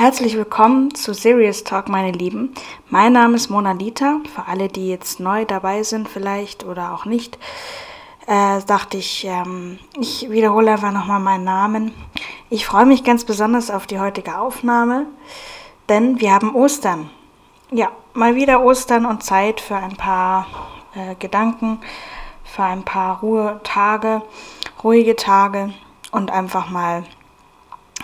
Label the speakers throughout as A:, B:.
A: Herzlich willkommen zu Serious Talk, meine Lieben. Mein Name ist Mona Lita. Für alle, die jetzt neu dabei sind, vielleicht oder auch nicht, äh, dachte ich, ähm, ich wiederhole einfach nochmal meinen Namen. Ich freue mich ganz besonders auf die heutige Aufnahme, denn wir haben Ostern. Ja, mal wieder Ostern und Zeit für ein paar äh, Gedanken, für ein paar Ruhetage, ruhige Tage und einfach mal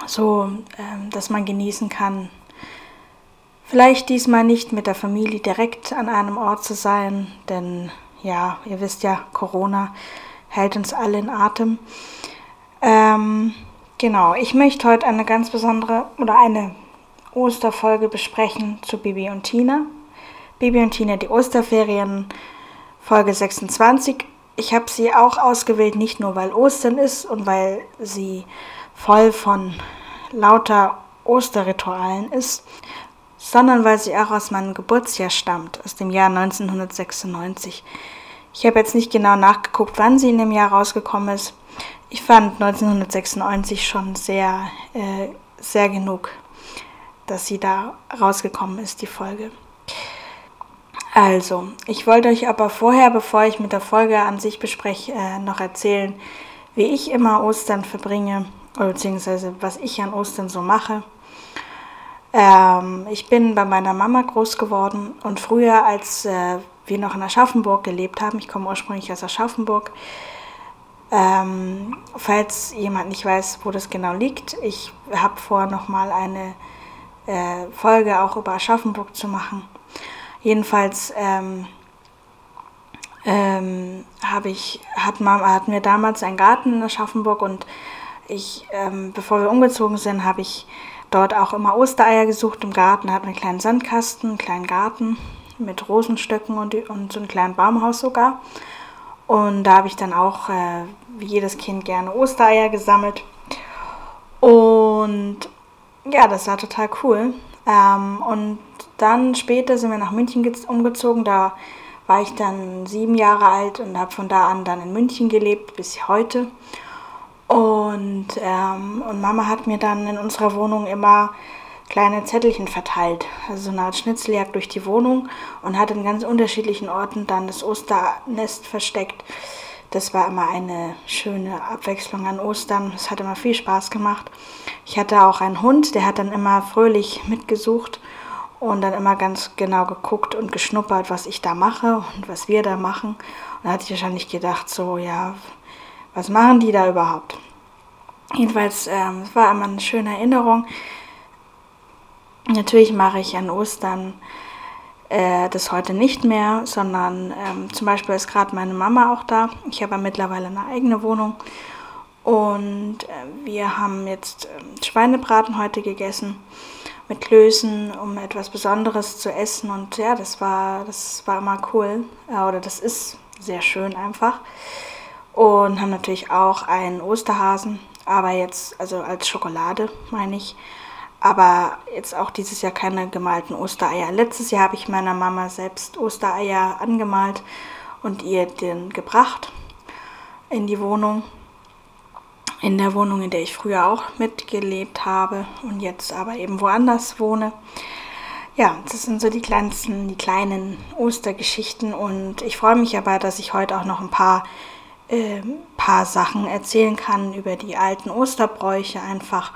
A: so, äh, dass man genießen kann, vielleicht diesmal nicht mit der Familie direkt an einem Ort zu sein, denn ja, ihr wisst ja, Corona hält uns alle in Atem. Ähm, genau, ich möchte heute eine ganz besondere oder eine Osterfolge besprechen zu Bibi und Tina. Bibi und Tina, die Osterferien, Folge 26. Ich habe sie auch ausgewählt, nicht nur weil Ostern ist und weil sie voll von lauter Osterritualen ist, sondern weil sie auch aus meinem Geburtsjahr stammt, aus dem Jahr 1996. Ich habe jetzt nicht genau nachgeguckt, wann sie in dem Jahr rausgekommen ist. Ich fand 1996 schon sehr, äh, sehr genug, dass sie da rausgekommen ist, die Folge. Also, ich wollte euch aber vorher, bevor ich mit der Folge an sich bespreche, äh, noch erzählen, wie ich immer Ostern verbringe, beziehungsweise was ich an Ostern so mache. Ähm, ich bin bei meiner Mama groß geworden und früher, als äh, wir noch in Aschaffenburg gelebt haben, ich komme ursprünglich aus Aschaffenburg, ähm, falls jemand nicht weiß, wo das genau liegt, ich habe vor, nochmal eine äh, Folge auch über Aschaffenburg zu machen. Jedenfalls ähm, ähm, ich, hat Mama, hatten wir damals einen Garten in Aschaffenburg und ich, ähm, bevor wir umgezogen sind, habe ich dort auch immer Ostereier gesucht im Garten. Wir einen kleinen Sandkasten, einen kleinen Garten mit Rosenstöcken und, und so einem kleinen Baumhaus sogar. Und da habe ich dann auch, äh, wie jedes Kind, gerne Ostereier gesammelt. Und ja, das war total cool. Ähm, und dann später sind wir nach München umgezogen. Da war ich dann sieben Jahre alt und habe von da an dann in München gelebt bis heute. Und, ähm, und Mama hat mir dann in unserer Wohnung immer kleine Zettelchen verteilt. Also so eine Art Schnitzeljagd durch die Wohnung und hat in ganz unterschiedlichen Orten dann das Osternest versteckt. Das war immer eine schöne Abwechslung an Ostern. Es hat immer viel Spaß gemacht. Ich hatte auch einen Hund, der hat dann immer fröhlich mitgesucht und dann immer ganz genau geguckt und geschnuppert, was ich da mache und was wir da machen. Und da hatte ich wahrscheinlich gedacht, so, ja, was machen die da überhaupt? Jedenfalls, ähm, es war immer eine schöne Erinnerung. Natürlich mache ich an Ostern äh, das heute nicht mehr, sondern ähm, zum Beispiel ist gerade meine Mama auch da. Ich habe mittlerweile eine eigene Wohnung. Und äh, wir haben jetzt äh, Schweinebraten heute gegessen mit Klößen, um etwas Besonderes zu essen. Und ja, das war, das war immer cool. Äh, oder das ist sehr schön einfach. Und haben natürlich auch einen Osterhasen, aber jetzt, also als Schokolade meine ich. Aber jetzt auch dieses Jahr keine gemalten Ostereier. Letztes Jahr habe ich meiner Mama selbst Ostereier angemalt und ihr den gebracht in die Wohnung. In der Wohnung, in der ich früher auch mitgelebt habe und jetzt aber eben woanders wohne. Ja, das sind so die kleinsten, die kleinen Ostergeschichten und ich freue mich aber, dass ich heute auch noch ein paar äh, paar Sachen erzählen kann über die alten Osterbräuche einfach,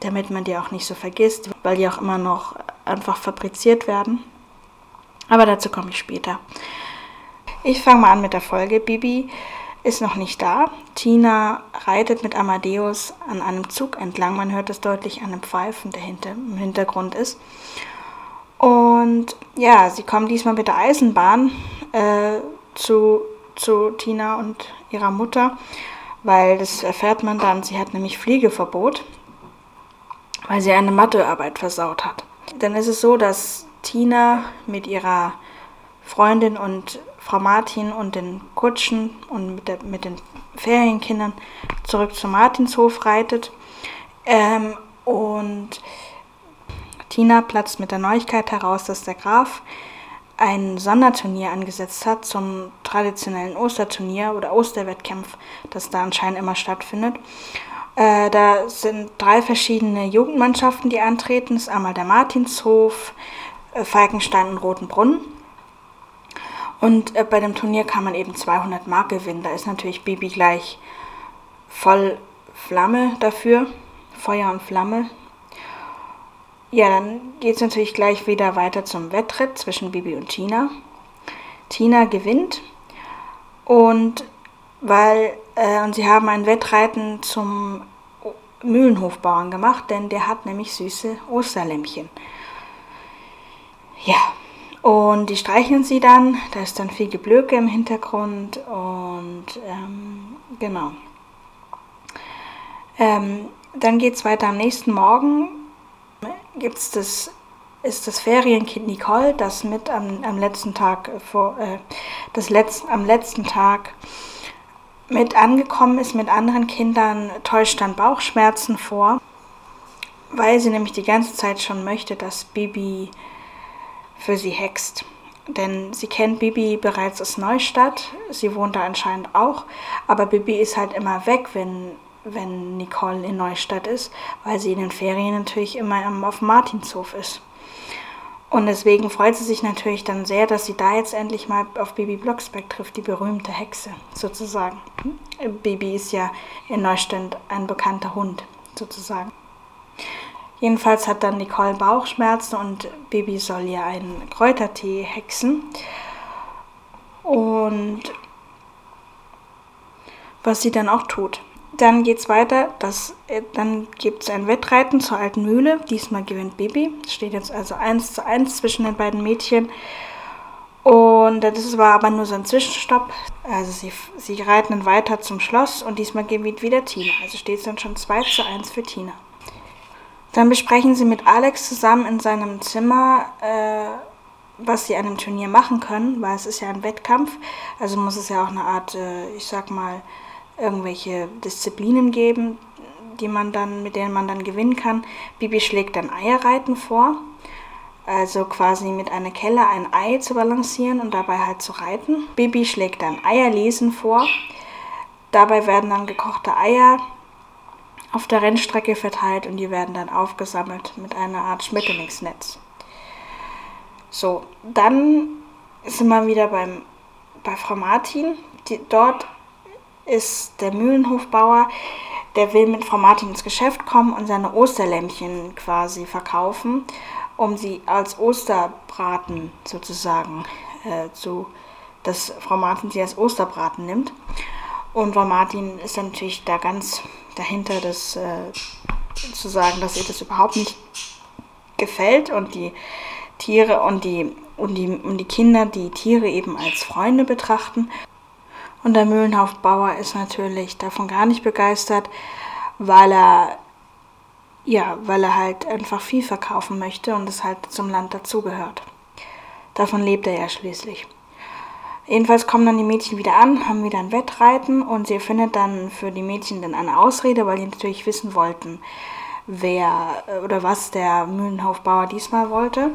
A: damit man die auch nicht so vergisst, weil die auch immer noch einfach fabriziert werden. Aber dazu komme ich später. Ich fange mal an mit der Folge. Bibi ist noch nicht da. Tina reitet mit Amadeus an einem Zug entlang. Man hört es deutlich an dem Pfeifen, der hinter, im Hintergrund ist. Und ja, sie kommen diesmal mit der Eisenbahn äh, zu zu Tina und ihrer Mutter, weil das erfährt man dann, sie hat nämlich Fliegeverbot, weil sie eine Mathearbeit versaut hat. Dann ist es so, dass Tina mit ihrer Freundin und Frau Martin und den Kutschen und mit, der, mit den Ferienkindern zurück zum Martinshof reitet. Ähm, und Tina platzt mit der Neuigkeit heraus, dass der Graf ein Sonderturnier angesetzt hat zum traditionellen Osterturnier oder Osterwettkampf, das da anscheinend immer stattfindet. Äh, da sind drei verschiedene Jugendmannschaften, die antreten. Das ist einmal der Martinshof, äh, Falkenstein und Rotenbrunn. Und äh, bei dem Turnier kann man eben 200 Mark gewinnen. Da ist natürlich Bibi gleich voll Flamme dafür. Feuer und Flamme. Ja, dann geht es natürlich gleich wieder weiter zum Wetttritt zwischen Bibi und Tina. Tina gewinnt und weil äh, und sie haben ein Wettreiten zum Mühlenhofbauern gemacht, denn der hat nämlich süße Osterlämmchen. Ja, und die streicheln sie dann. Da ist dann viel Geblöke im Hintergrund und ähm, genau. Ähm, dann geht es weiter am nächsten Morgen. Gibt's das, ist das Ferienkind Nicole, das mit am, am letzten Tag vor, äh, das letzten, am letzten Tag mit angekommen ist mit anderen Kindern, täuscht dann Bauchschmerzen vor, weil sie nämlich die ganze Zeit schon möchte, dass Bibi für sie hext. Denn sie kennt Bibi bereits aus Neustadt, sie wohnt da anscheinend auch, aber Bibi ist halt immer weg, wenn, wenn Nicole in Neustadt ist, weil sie in den Ferien natürlich immer auf Martinshof ist. Und deswegen freut sie sich natürlich dann sehr, dass sie da jetzt endlich mal auf Bibi Blocksberg trifft, die berühmte Hexe sozusagen. Bibi ist ja in Neustadt ein bekannter Hund sozusagen. Jedenfalls hat dann Nicole Bauchschmerzen und Bibi soll ihr einen Kräutertee hexen. Und was sie dann auch tut. Dann geht es weiter, das, äh, dann gibt es ein Wettreiten zur alten Mühle. Diesmal gewinnt Bibi. Steht jetzt also 1 zu 1 zwischen den beiden Mädchen. Und das war aber nur so ein Zwischenstopp. Also sie, sie reiten dann weiter zum Schloss und diesmal gewinnt wieder Tina. Also steht es dann schon 2 zu 1 für Tina. Dann besprechen sie mit Alex zusammen in seinem Zimmer, äh, was sie an dem Turnier machen können, weil es ist ja ein Wettkampf. Also muss es ja auch eine Art, äh, ich sag mal, irgendwelche Disziplinen geben, die man dann, mit denen man dann gewinnen kann. Bibi schlägt dann Eierreiten vor, also quasi mit einer Kelle ein Ei zu balancieren und dabei halt zu reiten. Bibi schlägt dann Eierlesen vor. Dabei werden dann gekochte Eier auf der Rennstrecke verteilt und die werden dann aufgesammelt mit einer Art Schmetterlingsnetz. So, dann sind wir wieder beim, bei Frau Martin. Die, dort ist der Mühlenhofbauer, der will mit Frau Martin ins Geschäft kommen und seine Osterlämmchen quasi verkaufen, um sie als Osterbraten sozusagen äh, zu, dass Frau Martin sie als Osterbraten nimmt. Und Frau Martin ist dann natürlich da ganz dahinter, das äh, zu sagen, dass ihr das überhaupt nicht gefällt und die Tiere und die, und die, und die Kinder die Tiere eben als Freunde betrachten. Und der Mühlenhofbauer ist natürlich davon gar nicht begeistert, weil er ja, weil er halt einfach viel verkaufen möchte und es halt zum Land dazugehört. Davon lebt er ja schließlich. Jedenfalls kommen dann die Mädchen wieder an, haben wieder ein Wettreiten und sie findet dann für die Mädchen dann eine Ausrede, weil die natürlich wissen wollten, wer oder was der Mühlenhofbauer diesmal wollte.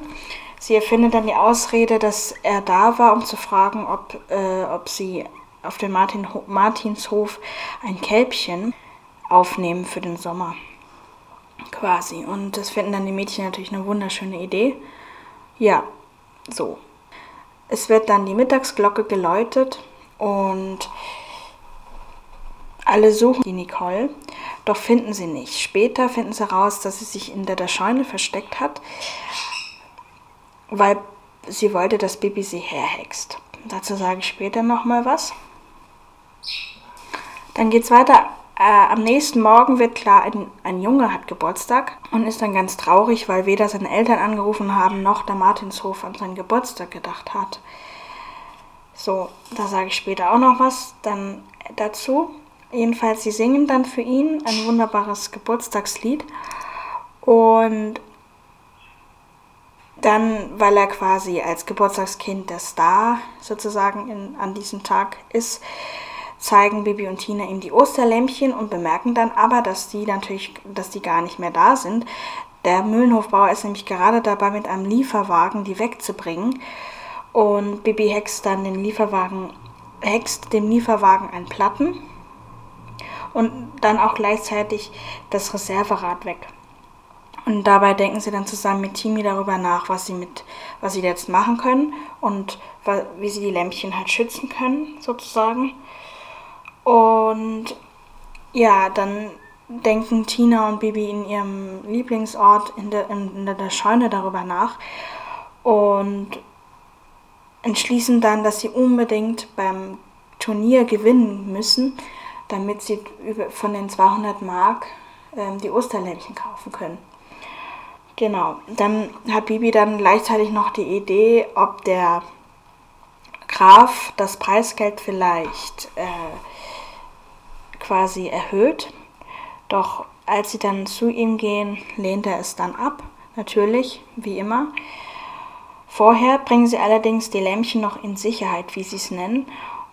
A: Sie erfindet dann die Ausrede, dass er da war, um zu fragen, ob, äh, ob sie auf dem Martin, Martinshof ein Kälbchen aufnehmen für den Sommer. Quasi. Und das finden dann die Mädchen natürlich eine wunderschöne Idee. Ja, so. Es wird dann die Mittagsglocke geläutet und alle suchen die Nicole, doch finden sie nicht. Später finden sie raus, dass sie sich in der Scheune versteckt hat, weil sie wollte, dass Bibi sie herhext. Dazu sage ich später nochmal was. Dann geht es weiter. Äh, am nächsten Morgen wird klar, ein, ein Junge hat Geburtstag und ist dann ganz traurig, weil weder seine Eltern angerufen haben, noch der Martinshof an seinen Geburtstag gedacht hat. So, da sage ich später auch noch was dann dazu. Jedenfalls, sie singen dann für ihn ein wunderbares Geburtstagslied. Und dann, weil er quasi als Geburtstagskind der Star sozusagen in, an diesem Tag ist, zeigen Bibi und Tina ihm die Osterlämpchen und bemerken dann aber, dass die natürlich, dass die gar nicht mehr da sind. Der Mühlenhofbauer ist nämlich gerade dabei, mit einem Lieferwagen die wegzubringen. Und Bibi hext dann den Lieferwagen, hext dem Lieferwagen einen Platten und dann auch gleichzeitig das Reserverad weg. Und dabei denken sie dann zusammen mit Timi darüber nach, was sie mit, was sie jetzt machen können und wie sie die Lämpchen halt schützen können, sozusagen. Und ja, dann denken Tina und Bibi in ihrem Lieblingsort in der, in der Scheune darüber nach und entschließen dann, dass sie unbedingt beim Turnier gewinnen müssen, damit sie von den 200 Mark ähm, die Osterlämpchen kaufen können. Genau, dann hat Bibi dann gleichzeitig noch die Idee, ob der Graf das Preisgeld vielleicht äh, quasi erhöht. Doch als sie dann zu ihm gehen, lehnt er es dann ab, natürlich, wie immer. Vorher bringen sie allerdings die Lämpchen noch in Sicherheit, wie sie es nennen,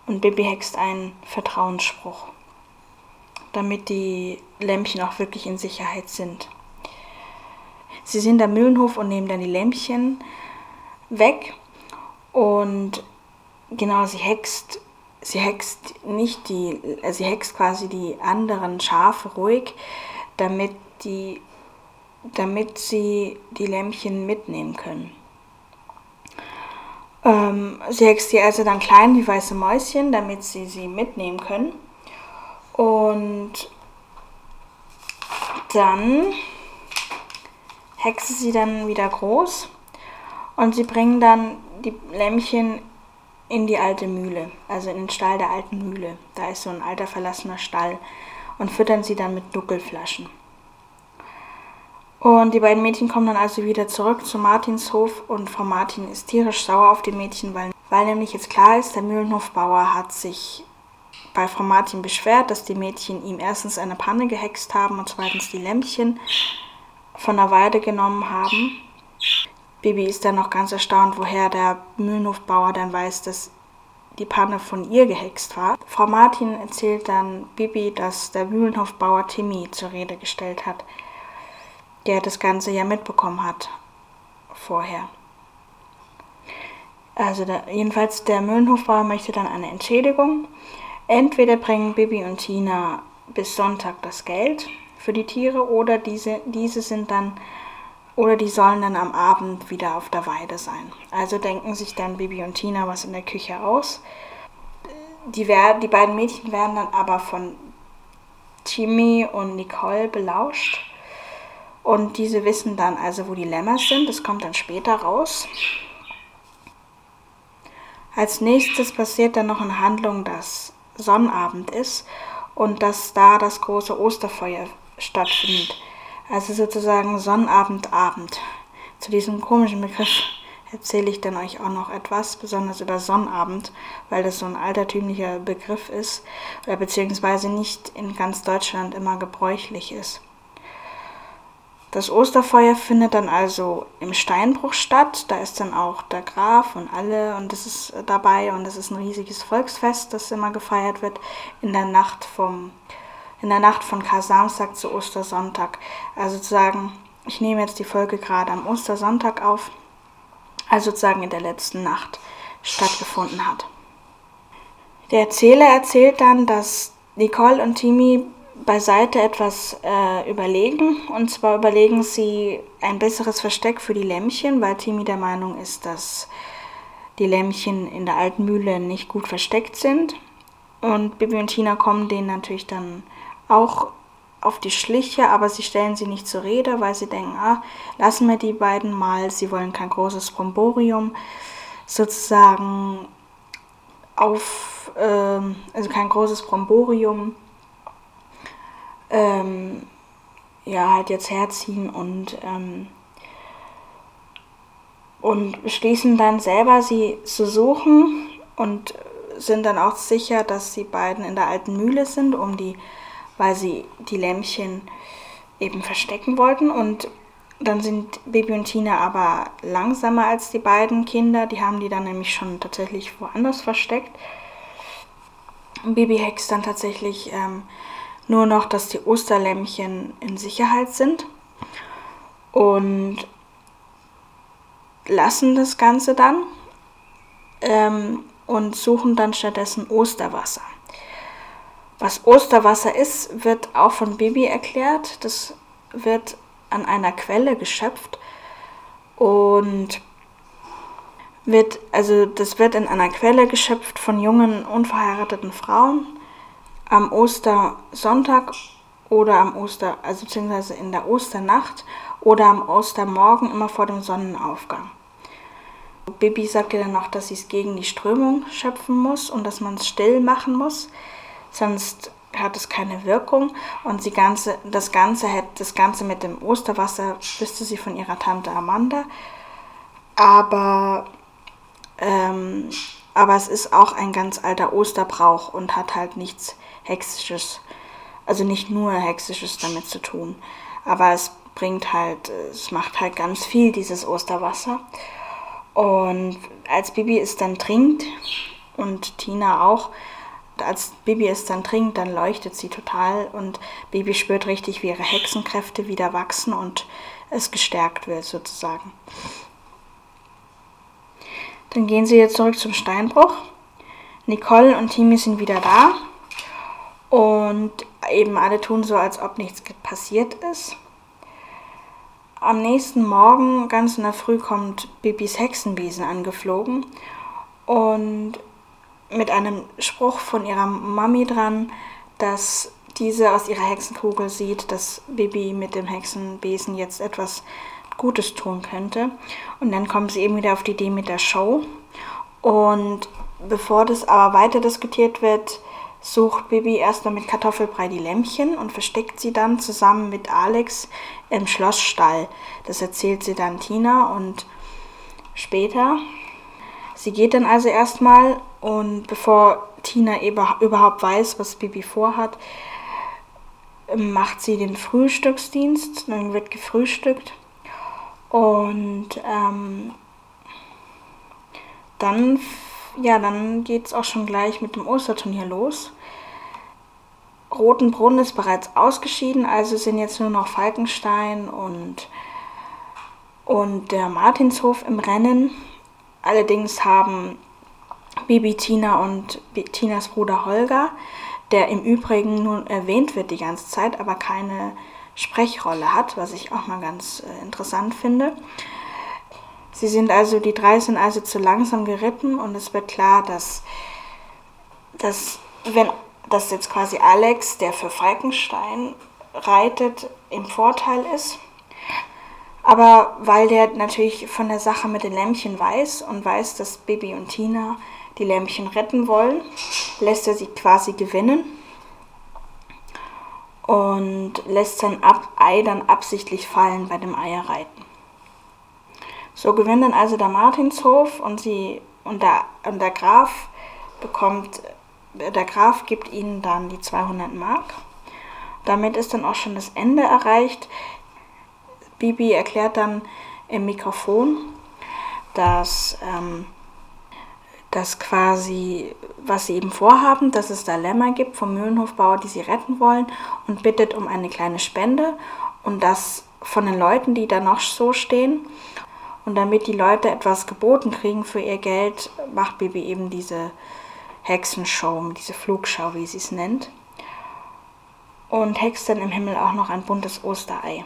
A: und Bibi hext einen Vertrauensspruch, damit die Lämpchen auch wirklich in Sicherheit sind. Sie sind am Mühlenhof und nehmen dann die Lämpchen weg und genau, sie hext, sie hext nicht die, sie hext quasi die anderen Schafe ruhig, damit die, damit sie die Lämpchen mitnehmen können. Ähm, sie hext sie also dann klein wie weiße Mäuschen, damit sie sie mitnehmen können. Und dann hexe sie dann wieder groß und sie bringen dann die Lämmchen in die alte Mühle, also in den Stall der alten Mühle. Da ist so ein alter verlassener Stall und füttern sie dann mit Nuckelflaschen. Und die beiden Mädchen kommen dann also wieder zurück zu Martinshof und Frau Martin ist tierisch sauer auf die Mädchen, weil, weil nämlich jetzt klar ist, der Mühlenhofbauer hat sich bei Frau Martin beschwert, dass die Mädchen ihm erstens eine Panne gehext haben und zweitens die Lämpchen von der Weide genommen haben. Bibi ist dann noch ganz erstaunt, woher der Mühlenhofbauer dann weiß, dass die Panne von ihr gehext war. Frau Martin erzählt dann Bibi, dass der Mühlenhofbauer Timmy zur Rede gestellt hat der das Ganze ja mitbekommen hat vorher. Also der, jedenfalls der Mühlenhofbauer möchte dann eine Entschädigung. Entweder bringen Bibi und Tina bis Sonntag das Geld für die Tiere oder diese, diese sind dann oder die sollen dann am Abend wieder auf der Weide sein. Also denken sich dann Bibi und Tina was in der Küche aus. Die, werden, die beiden Mädchen werden dann aber von Timmy und Nicole belauscht und diese wissen dann also, wo die Lämmer sind. Das kommt dann später raus. Als nächstes passiert dann noch eine Handlung, dass Sonnabend ist und dass da das große Osterfeuer stattfindet. Also sozusagen Sonnabendabend. Zu diesem komischen Begriff erzähle ich dann euch auch noch etwas, besonders über Sonnabend, weil das so ein altertümlicher Begriff ist oder beziehungsweise nicht in ganz Deutschland immer gebräuchlich ist. Das Osterfeuer findet dann also im Steinbruch statt. Da ist dann auch der Graf und alle und das ist dabei und das ist ein riesiges Volksfest, das immer gefeiert wird in der Nacht vom in der Nacht von Kar-Samstag zu Ostersonntag. Also sozusagen, ich nehme jetzt die Folge gerade am Ostersonntag auf, also sozusagen in der letzten Nacht stattgefunden hat. Der Erzähler erzählt dann, dass Nicole und Timmy beiseite etwas äh, überlegen. Und zwar überlegen sie ein besseres Versteck für die Lämmchen, weil Timmy der Meinung ist, dass die Lämmchen in der alten Mühle nicht gut versteckt sind. Und Bibi und Tina kommen denen natürlich dann auch auf die Schliche, aber sie stellen sie nicht zur Rede, weil sie denken, ah, lassen wir die beiden mal, sie wollen kein großes Bromborium sozusagen auf, äh, also kein großes Bromborium ähm, ja, halt jetzt herziehen und, ähm, und beschließen dann selber, sie zu suchen und sind dann auch sicher, dass die beiden in der alten Mühle sind, um die, weil sie die Lämpchen eben verstecken wollten. Und dann sind Baby und Tina aber langsamer als die beiden Kinder. Die haben die dann nämlich schon tatsächlich woanders versteckt. Baby hext dann tatsächlich ähm, nur noch, dass die Osterlämmchen in Sicherheit sind und lassen das Ganze dann. ähm, und suchen dann stattdessen Osterwasser. Was Osterwasser ist, wird auch von Bibi erklärt. Das wird an einer Quelle geschöpft und wird, also das wird in einer Quelle geschöpft von jungen, unverheirateten Frauen am Ostersonntag oder am Oster, also beziehungsweise in der Osternacht oder am Ostermorgen immer vor dem Sonnenaufgang. Bibi sagte dann noch, dass sie es gegen die Strömung schöpfen muss und dass man es still machen muss, sonst hat es keine Wirkung und sie ganze, das Ganze das Ganze mit dem Osterwasser wüsste sie von ihrer Tante Amanda, aber ähm, aber es ist auch ein ganz alter Osterbrauch und hat halt nichts Hexisches, also nicht nur Hexisches damit zu tun. Aber es bringt halt, es macht halt ganz viel, dieses Osterwasser. Und als Bibi es dann trinkt, und Tina auch, als Bibi es dann trinkt, dann leuchtet sie total und Bibi spürt richtig, wie ihre Hexenkräfte wieder wachsen und es gestärkt wird sozusagen. Dann gehen sie jetzt zurück zum Steinbruch. Nicole und Timi sind wieder da. Und eben alle tun so, als ob nichts passiert ist. Am nächsten Morgen, ganz in der Früh, kommt Bibis Hexenbesen angeflogen und mit einem Spruch von ihrer Mami dran, dass diese aus ihrer Hexenkugel sieht, dass Bibi mit dem Hexenbesen jetzt etwas Gutes tun könnte. Und dann kommen sie eben wieder auf die Idee mit der Show. Und bevor das aber weiter diskutiert wird, sucht Bibi erstmal mit Kartoffelbrei die Lämpchen und versteckt sie dann zusammen mit Alex im Schlossstall. Das erzählt sie dann Tina und später. Sie geht dann also erstmal und bevor Tina überhaupt weiß, was Bibi vorhat, macht sie den Frühstücksdienst. Dann wird gefrühstückt und ähm, dann, ja, dann geht es auch schon gleich mit dem Osterturnier los. Rotenbrunn ist bereits ausgeschieden, also sind jetzt nur noch Falkenstein und, und der Martinshof im Rennen. Allerdings haben Bibi Tina und Tinas Bruder Holger, der im Übrigen nun erwähnt wird die ganze Zeit, aber keine Sprechrolle hat, was ich auch mal ganz äh, interessant finde. Sie sind also, die drei sind also zu langsam geritten und es wird klar, dass, dass wenn dass jetzt quasi Alex, der für Falkenstein reitet, im Vorteil ist. Aber weil der natürlich von der Sache mit den Lämpchen weiß und weiß, dass Bibi und Tina die Lämpchen retten wollen, lässt er sie quasi gewinnen und lässt sein Ab Ei dann absichtlich fallen bei dem Eierreiten. So gewinnt dann also der Martinshof und, sie, und, der, und der Graf bekommt, der Graf gibt ihnen dann die 200 Mark. Damit ist dann auch schon das Ende erreicht. Bibi erklärt dann im Mikrofon, dass ähm, dass quasi, was sie eben vorhaben, dass es da Lämmer gibt vom Mühlenhofbauer, die sie retten wollen und bittet um eine kleine Spende und das von den Leuten, die da noch so stehen. Und damit die Leute etwas geboten kriegen für ihr Geld, macht Bibi eben diese Hexenshow, diese Flugschau, wie sie es nennt. Und hext dann im Himmel auch noch ein buntes Osterei.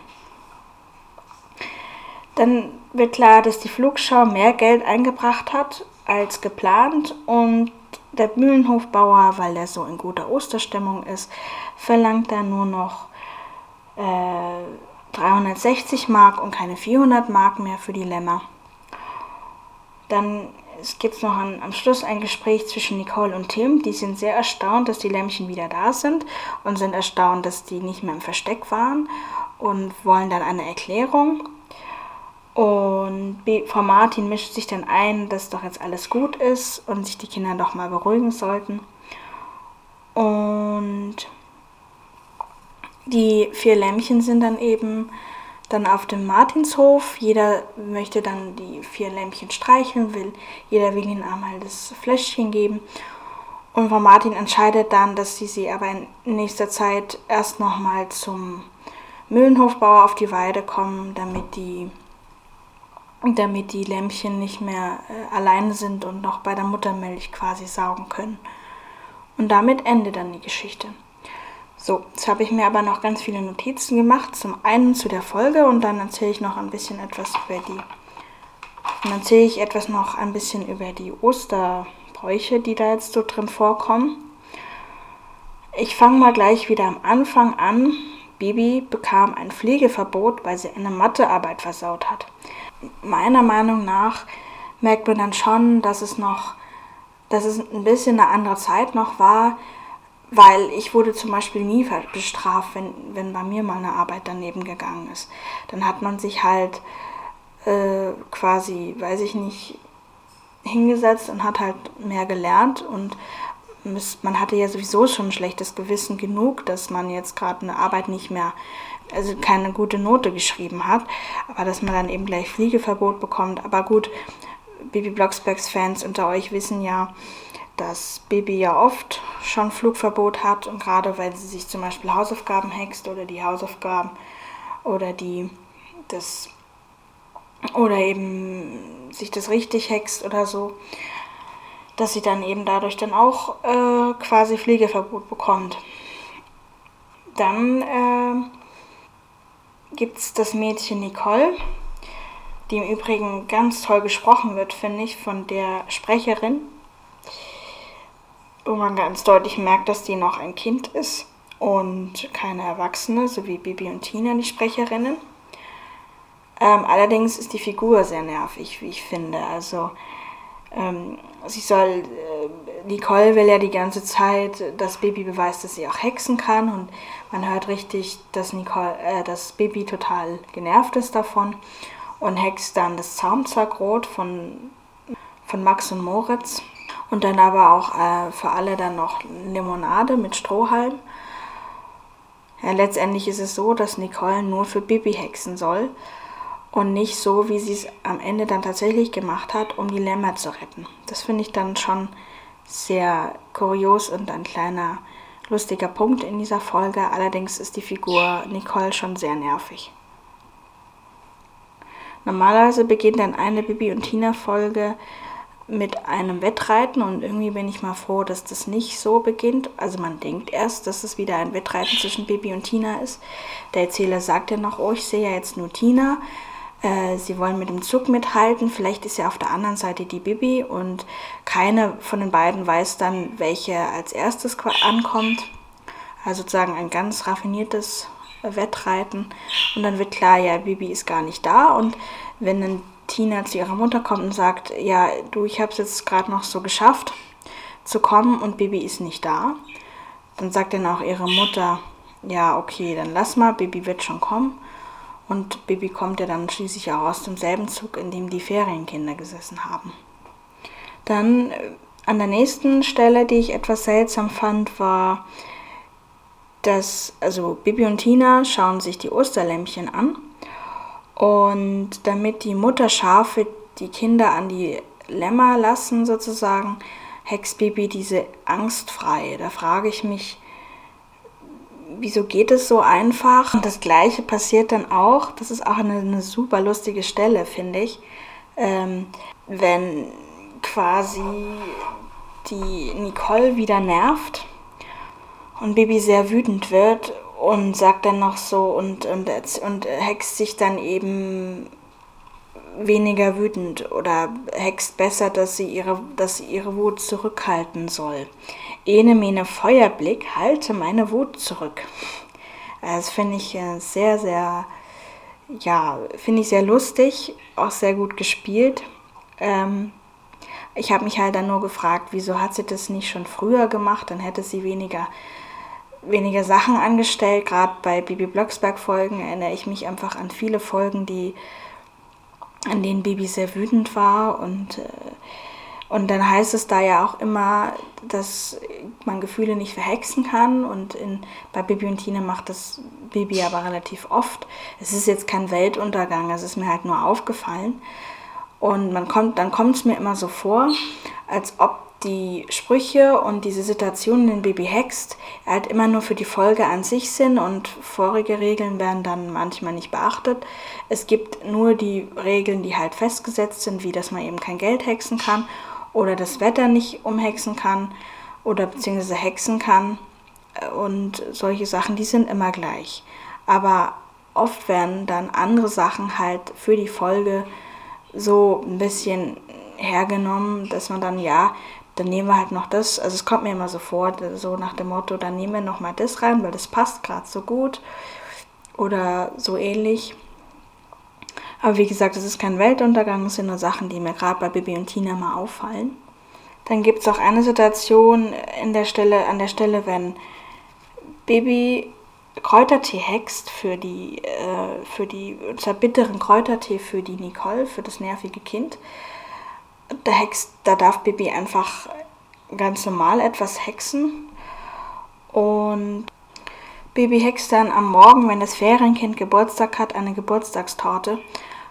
A: Dann wird klar, dass die Flugschau mehr Geld eingebracht hat als geplant und der Mühlenhofbauer, weil er so in guter Osterstimmung ist, verlangt dann nur noch äh, 360 Mark und keine 400 Mark mehr für die Lämmer. Dann gibt es noch ein, am Schluss ein Gespräch zwischen Nicole und Tim. Die sind sehr erstaunt, dass die Lämmchen wieder da sind und sind erstaunt, dass die nicht mehr im Versteck waren und wollen dann eine Erklärung. Und Frau Martin mischt sich dann ein, dass doch jetzt alles gut ist und sich die Kinder doch mal beruhigen sollten. Und die vier Lämmchen sind dann eben dann auf dem Martinshof. Jeder möchte dann die vier Lämmchen streicheln, will, jeder will ihnen einmal das Fläschchen geben. Und Frau Martin entscheidet dann, dass sie sie aber in nächster Zeit erst nochmal zum Mühlenhofbauer auf die Weide kommen, damit die damit die Lämpchen nicht mehr äh, alleine sind und noch bei der Muttermilch quasi saugen können. Und damit endet dann die Geschichte. So, jetzt habe ich mir aber noch ganz viele Notizen gemacht. Zum einen zu der Folge und dann erzähle ich noch ein bisschen etwas über die. Dann erzähle ich etwas noch ein bisschen über die Osterbräuche, die da jetzt so drin vorkommen. Ich fange mal gleich wieder am Anfang an. Bibi bekam ein Pflegeverbot, weil sie eine Mathearbeit versaut hat. Meiner Meinung nach merkt man dann schon, dass es noch, dass es ein bisschen eine andere Zeit noch war, weil ich wurde zum Beispiel nie bestraft, wenn, wenn bei mir mal eine Arbeit daneben gegangen ist. Dann hat man sich halt äh, quasi, weiß ich nicht, hingesetzt und hat halt mehr gelernt und man hatte ja sowieso schon ein schlechtes Gewissen genug, dass man jetzt gerade eine Arbeit nicht mehr, also keine gute Note geschrieben hat, aber dass man dann eben gleich Fliegeverbot bekommt. Aber gut, Bibi Blocksbergs Fans unter euch wissen ja, dass Bibi ja oft schon Flugverbot hat und gerade weil sie sich zum Beispiel Hausaufgaben hext oder die Hausaufgaben oder die das oder eben sich das richtig hext oder so, dass sie dann eben dadurch dann auch äh, quasi Pflegeverbot bekommt. Dann äh, gibt es das Mädchen Nicole, die im Übrigen ganz toll gesprochen wird, finde ich, von der Sprecherin wo man ganz deutlich merkt, dass die noch ein Kind ist und keine Erwachsene, so wie Bibi und Tina, die Sprecherinnen. Ähm, allerdings ist die Figur sehr nervig, wie ich finde. Also ähm, sie soll, äh, Nicole will ja die ganze Zeit, dass Bibi beweist, dass sie auch hexen kann und man hört richtig, dass Nicole, äh, dass Bibi total genervt ist davon und hext dann das Zaumzeugrot von, von Max und Moritz und dann aber auch äh, für alle dann noch Limonade mit Strohhalm. Ja, letztendlich ist es so, dass Nicole nur für Bibi hexen soll und nicht so, wie sie es am Ende dann tatsächlich gemacht hat, um die Lämmer zu retten. Das finde ich dann schon sehr kurios und ein kleiner lustiger Punkt in dieser Folge. Allerdings ist die Figur Nicole schon sehr nervig. Normalerweise beginnt dann eine Bibi und Tina Folge mit einem Wettreiten und irgendwie bin ich mal froh, dass das nicht so beginnt. Also man denkt erst, dass es wieder ein Wettreiten zwischen Bibi und Tina ist. Der Erzähler sagt ja noch, oh, ich sehe ja jetzt nur Tina. Äh, sie wollen mit dem Zug mithalten. Vielleicht ist ja auf der anderen Seite die Bibi und keine von den beiden weiß dann, welche als erstes ankommt. Also sozusagen ein ganz raffiniertes Wettreiten. Und dann wird klar, ja, Bibi ist gar nicht da. Und wenn dann Tina zu ihrer Mutter kommt und sagt, ja, du, ich habe es jetzt gerade noch so geschafft zu kommen und Bibi ist nicht da. Dann sagt dann auch ihre Mutter, ja, okay, dann lass mal, Bibi wird schon kommen. Und Bibi kommt ja dann schließlich auch aus demselben Zug, in dem die Ferienkinder gesessen haben. Dann äh, an der nächsten Stelle, die ich etwas seltsam fand, war, dass, also Bibi und Tina schauen sich die Osterlämpchen an und damit die Mutterschafe die Kinder an die Lämmer lassen, sozusagen, hext Bibi diese Angst frei. Da frage ich mich, wieso geht es so einfach? Und das Gleiche passiert dann auch, das ist auch eine, eine super lustige Stelle, finde ich, ähm, wenn quasi die Nicole wieder nervt und Bibi sehr wütend wird und sagt dann noch so und, und, und hext sich dann eben weniger wütend oder hext besser, dass sie ihre, dass sie ihre Wut zurückhalten soll. Ene mene Feuerblick, halte meine Wut zurück. Das finde ich äh, sehr, sehr, ja, finde ich sehr lustig, auch sehr gut gespielt. Ähm, ich habe mich halt dann nur gefragt, wieso hat sie das nicht schon früher gemacht, dann hätte sie weniger weniger Sachen angestellt. Gerade bei Bibi Blocksberg Folgen erinnere ich mich einfach an viele Folgen, die an denen Bibi sehr wütend war und äh, und dann heißt es da ja auch immer, dass man Gefühle nicht verhexen kann. Und in, bei Bibi und Tina macht das Bibi aber relativ oft. Es ist jetzt kein Weltuntergang, es ist mir halt nur aufgefallen. Und man kommt, dann kommt es mir immer so vor, als ob die Sprüche und diese Situationen in Baby Hext halt immer nur für die Folge an sich sind und vorige Regeln werden dann manchmal nicht beachtet. Es gibt nur die Regeln, die halt festgesetzt sind, wie dass man eben kein Geld hexen kann oder das Wetter nicht umhexen kann oder beziehungsweise hexen kann und solche Sachen, die sind immer gleich. Aber oft werden dann andere Sachen halt für die Folge so ein bisschen hergenommen, dass man dann ja dann nehmen wir halt noch das. Also es kommt mir immer so vor, so nach dem Motto, dann nehmen wir noch mal das rein, weil das passt gerade so gut oder so ähnlich. Aber wie gesagt, es ist kein Weltuntergang, es sind nur Sachen, die mir gerade bei Bibi und Tina mal auffallen. Dann gibt es auch eine Situation in der Stelle, an der Stelle, wenn Bibi Kräutertee hext für die, äh, für die, zwar bitteren Kräutertee für die Nicole, für das nervige Kind da, hext, da darf Bibi einfach ganz normal etwas hexen. Und Bibi hext dann am Morgen, wenn das Ferienkind Geburtstag hat, eine Geburtstagstorte.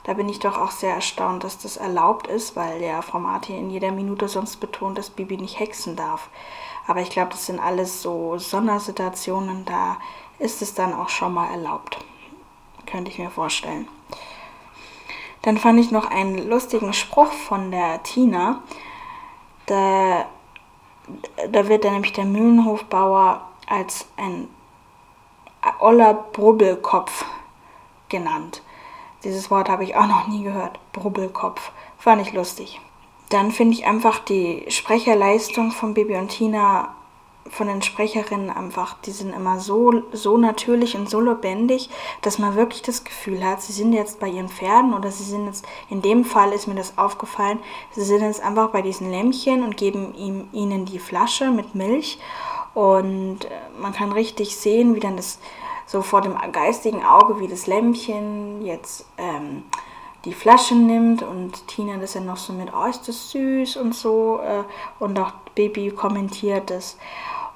A: Da bin ich doch auch sehr erstaunt, dass das erlaubt ist, weil ja Frau Martin in jeder Minute sonst betont, dass Bibi nicht hexen darf. Aber ich glaube, das sind alles so Sondersituationen, da ist es dann auch schon mal erlaubt. Könnte ich mir vorstellen. Dann fand ich noch einen lustigen Spruch von der Tina. Da, da wird dann nämlich der Mühlenhofbauer als ein oller Brubbelkopf genannt. Dieses Wort habe ich auch noch nie gehört. Brubbelkopf. Fand ich lustig. Dann finde ich einfach die Sprecherleistung von Bibi und Tina von den Sprecherinnen einfach, die sind immer so, so natürlich und so lebendig, dass man wirklich das Gefühl hat, sie sind jetzt bei ihren Pferden oder sie sind jetzt, in dem Fall ist mir das aufgefallen, sie sind jetzt einfach bei diesen Lämmchen und geben ihm, ihnen die Flasche mit Milch und äh, man kann richtig sehen, wie dann das so vor dem geistigen Auge, wie das Lämmchen jetzt ähm, die Flasche nimmt und Tina das ja noch so mit, oh, ist das süß und so äh, und auch Baby kommentiert das.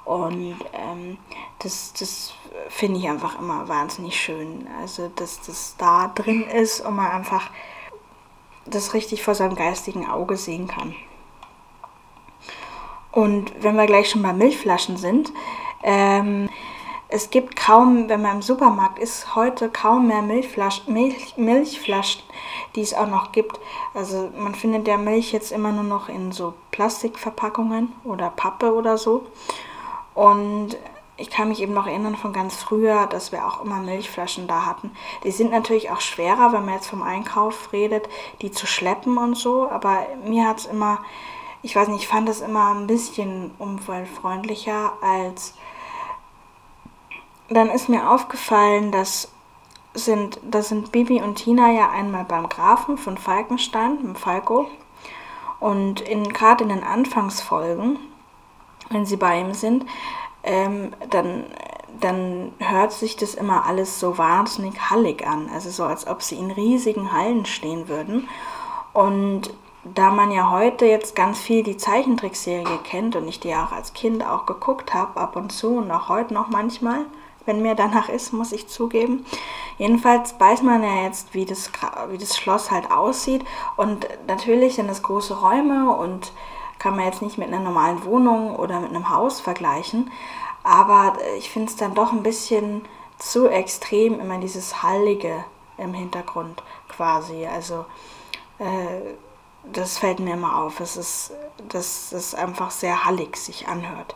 A: Und ähm, das, das finde ich einfach immer wahnsinnig schön. Also, dass das da drin ist und man einfach das richtig vor seinem geistigen Auge sehen kann. Und wenn wir gleich schon bei Milchflaschen sind, ähm, es gibt kaum, wenn man im Supermarkt ist, heute kaum mehr Milchflaschen, Milch, Milchflaschen, die es auch noch gibt. Also man findet ja Milch jetzt immer nur noch in so Plastikverpackungen oder Pappe oder so. Und ich kann mich eben noch erinnern von ganz früher, dass wir auch immer Milchflaschen da hatten. Die sind natürlich auch schwerer, wenn man jetzt vom Einkauf redet, die zu schleppen und so. Aber mir hat es immer, ich weiß nicht, ich fand es immer ein bisschen umweltfreundlicher als. Dann ist mir aufgefallen, dass sind, da sind Bibi und Tina ja einmal beim Grafen von Falkenstein, im Falco. Und in, gerade in den Anfangsfolgen wenn sie bei ihm sind, ähm, dann, dann hört sich das immer alles so wahnsinnig hallig an. Also so, als ob sie in riesigen Hallen stehen würden. Und da man ja heute jetzt ganz viel die Zeichentrickserie kennt und ich die auch als Kind auch geguckt habe, ab und zu und auch heute noch manchmal, wenn mir danach ist, muss ich zugeben. Jedenfalls weiß man ja jetzt, wie das, wie das Schloss halt aussieht. Und natürlich sind es große Räume und kann man jetzt nicht mit einer normalen Wohnung oder mit einem Haus vergleichen. Aber ich finde es dann doch ein bisschen zu extrem, immer dieses Hallige im Hintergrund quasi. Also äh, das fällt mir immer auf. Es ist, dass es einfach sehr hallig sich anhört.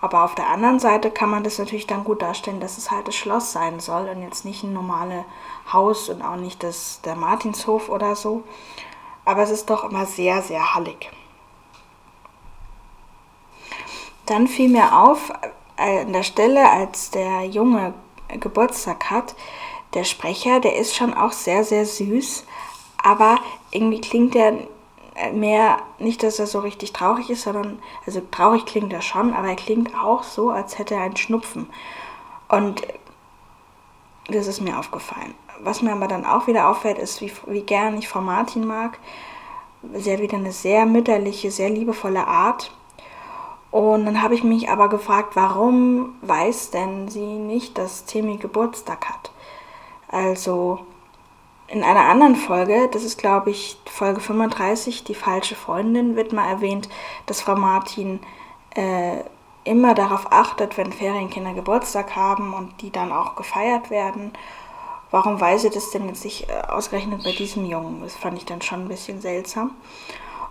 A: Aber auf der anderen Seite kann man das natürlich dann gut darstellen, dass es halt das Schloss sein soll und jetzt nicht ein normales Haus und auch nicht das, der Martinshof oder so. Aber es ist doch immer sehr, sehr hallig. Dann fiel mir auf, äh, an der Stelle, als der Junge Geburtstag hat, der Sprecher, der ist schon auch sehr, sehr süß, aber irgendwie klingt er mehr, nicht, dass er so richtig traurig ist, sondern, also traurig klingt er schon, aber er klingt auch so, als hätte er einen Schnupfen. Und das ist mir aufgefallen. Was mir aber dann auch wieder auffällt, ist, wie, wie gern ich Frau Martin mag. Sie hat wieder eine sehr mütterliche, sehr liebevolle Art. Und dann habe ich mich aber gefragt, warum weiß denn sie nicht, dass Timmy Geburtstag hat? Also in einer anderen Folge, das ist glaube ich Folge 35, die falsche Freundin, wird mal erwähnt, dass Frau Martin äh, immer darauf achtet, wenn Ferienkinder Geburtstag haben und die dann auch gefeiert werden. Warum weiß sie das denn jetzt nicht äh, ausgerechnet bei diesem Jungen? Das fand ich dann schon ein bisschen seltsam.